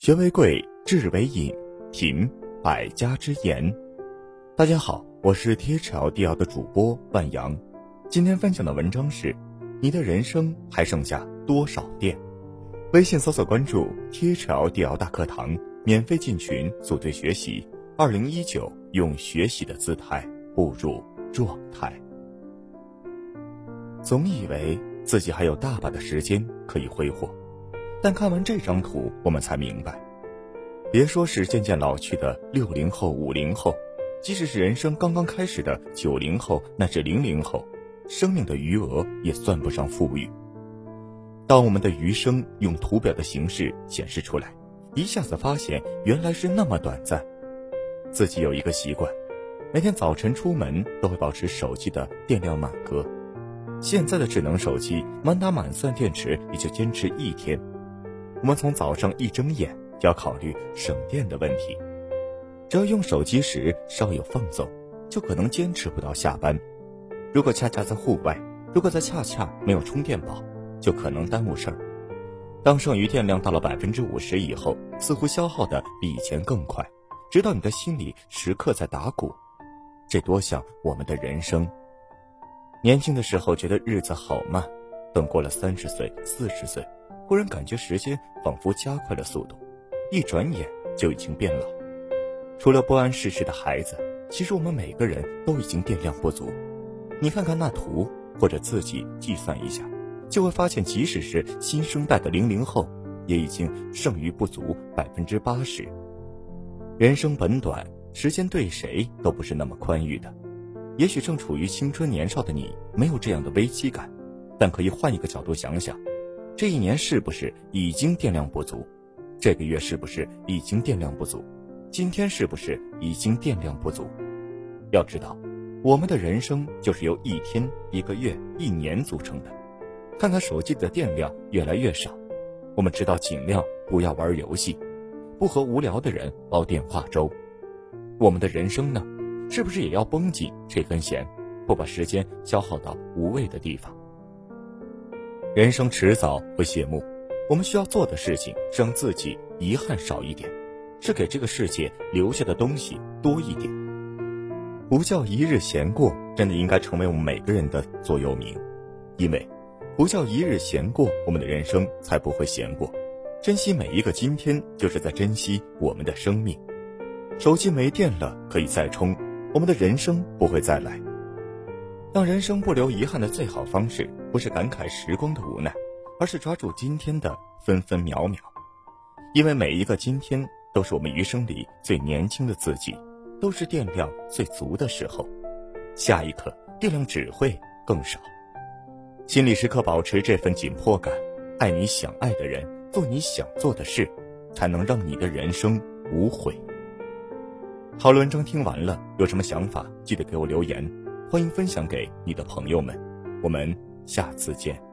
学为贵，智为引，品百家之言。大家好，我是 THL 的主播万阳。今天分享的文章是：你的人生还剩下多少电？微信搜索关注 THL 大课堂，免费进群组队学习。二零一九，用学习的姿态步入状态。总以为自己还有大把的时间可以挥霍。但看完这张图，我们才明白，别说是渐渐老去的六零后、五零后，即使是人生刚刚开始的九零后乃至零零后，生命的余额也算不上富裕。当我们的余生用图表的形式显示出来，一下子发现原来是那么短暂。自己有一个习惯，每天早晨出门都会保持手机的电量满格。现在的智能手机满打满算电池也就坚持一天。我们从早上一睁眼就要考虑省电的问题，只要用手机时稍有放纵，就可能坚持不到下班。如果恰恰在户外，如果在恰恰没有充电宝，就可能耽误事儿。当剩余电量到了百分之五十以后，似乎消耗的比以前更快，直到你的心里时刻在打鼓。这多像我们的人生。年轻的时候觉得日子好慢，等过了三十岁、四十岁。忽然感觉时间仿佛加快了速度，一转眼就已经变老。除了不谙世事的孩子，其实我们每个人都已经电量不足。你看看那图，或者自己计算一下，就会发现，即使是新生代的零零后，也已经剩余不足百分之八十。人生本短，时间对谁都不是那么宽裕的。也许正处于青春年少的你，没有这样的危机感，但可以换一个角度想想。这一年是不是已经电量不足？这个月是不是已经电量不足？今天是不是已经电量不足？要知道，我们的人生就是由一天、一个月、一年组成的。看看手机的电量越来越少，我们知道尽量不要玩游戏，不和无聊的人煲电话粥。我们的人生呢，是不是也要绷紧这根弦，不把时间消耗到无谓的地方？人生迟早会谢幕，我们需要做的事情是让自己遗憾少一点，是给这个世界留下的东西多一点。不叫一日闲过，真的应该成为我们每个人的座右铭，因为不叫一日闲过，我们的人生才不会闲过。珍惜每一个今天，就是在珍惜我们的生命。手机没电了可以再充，我们的人生不会再来。让人生不留遗憾的最好方式，不是感慨时光的无奈，而是抓住今天的分分秒秒。因为每一个今天，都是我们余生里最年轻的自己，都是电量最足的时候。下一刻，电量只会更少。心里时刻保持这份紧迫感，爱你想爱的人，做你想做的事，才能让你的人生无悔。好，文章听完了，有什么想法，记得给我留言。欢迎分享给你的朋友们，我们下次见。